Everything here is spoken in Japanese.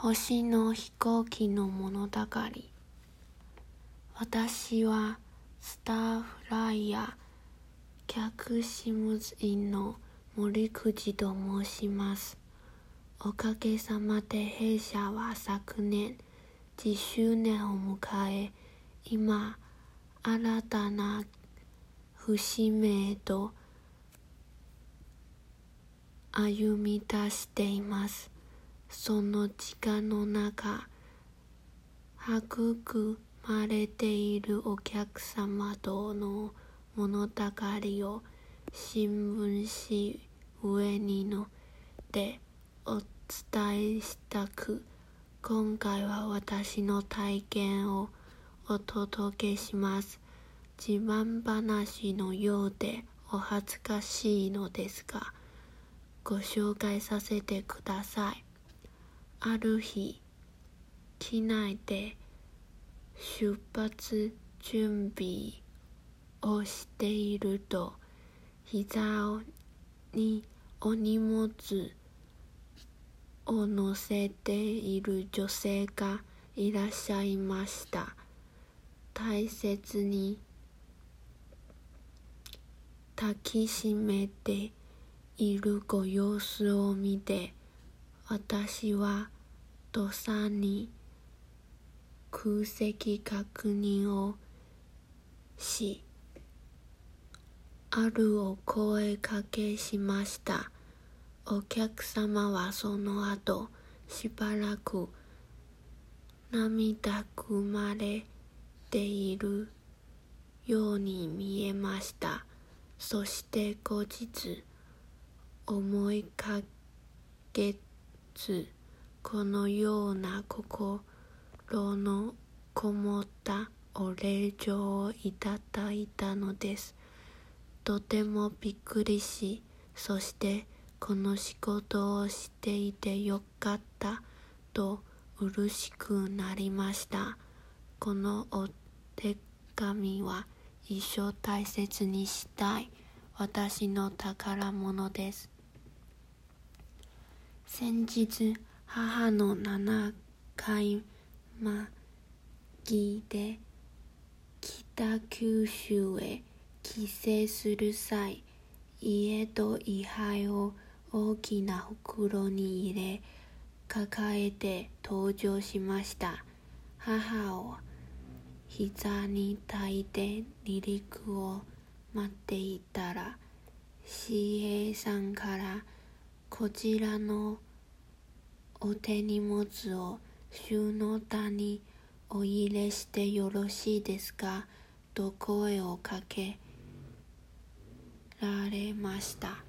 星の飛行機の物語私はスターフライヤー客シムズ員の森口と申します。おかげさまで弊社は昨年10周年を迎え、今、新たな節目へと歩み出しています。その時間の中、育まれているお客様との物語を新聞紙上にのでお伝えしたく、今回は私の体験をお届けします。自慢話のようでお恥ずかしいのですが、ご紹介させてください。ある日、機内で出発準備をしていると、膝にお荷物を乗せている女性がいらっしゃいました。大切に抱きしめているご様子を見て私は土佐に空席確認をし、あるお声かけしました。お客様はその後、しばらく涙ぐまれているように見えました。そして後日、思いかけつこのような心のこもったお礼状をいただいたのです。とてもびっくりし、そしてこの仕事をしていてよかったと嬉しくなりました。このお手紙は一生大切にしたい私の宝物です。先日母の7回まぎで北九州へ帰省する際家と位牌を大きな袋に入れ抱えて登場しました。母を膝に抱いて離陸を待っていたら CA さんからこちらのお手荷物を収納棚にお入れしてよろしいですか？と声をかけられました。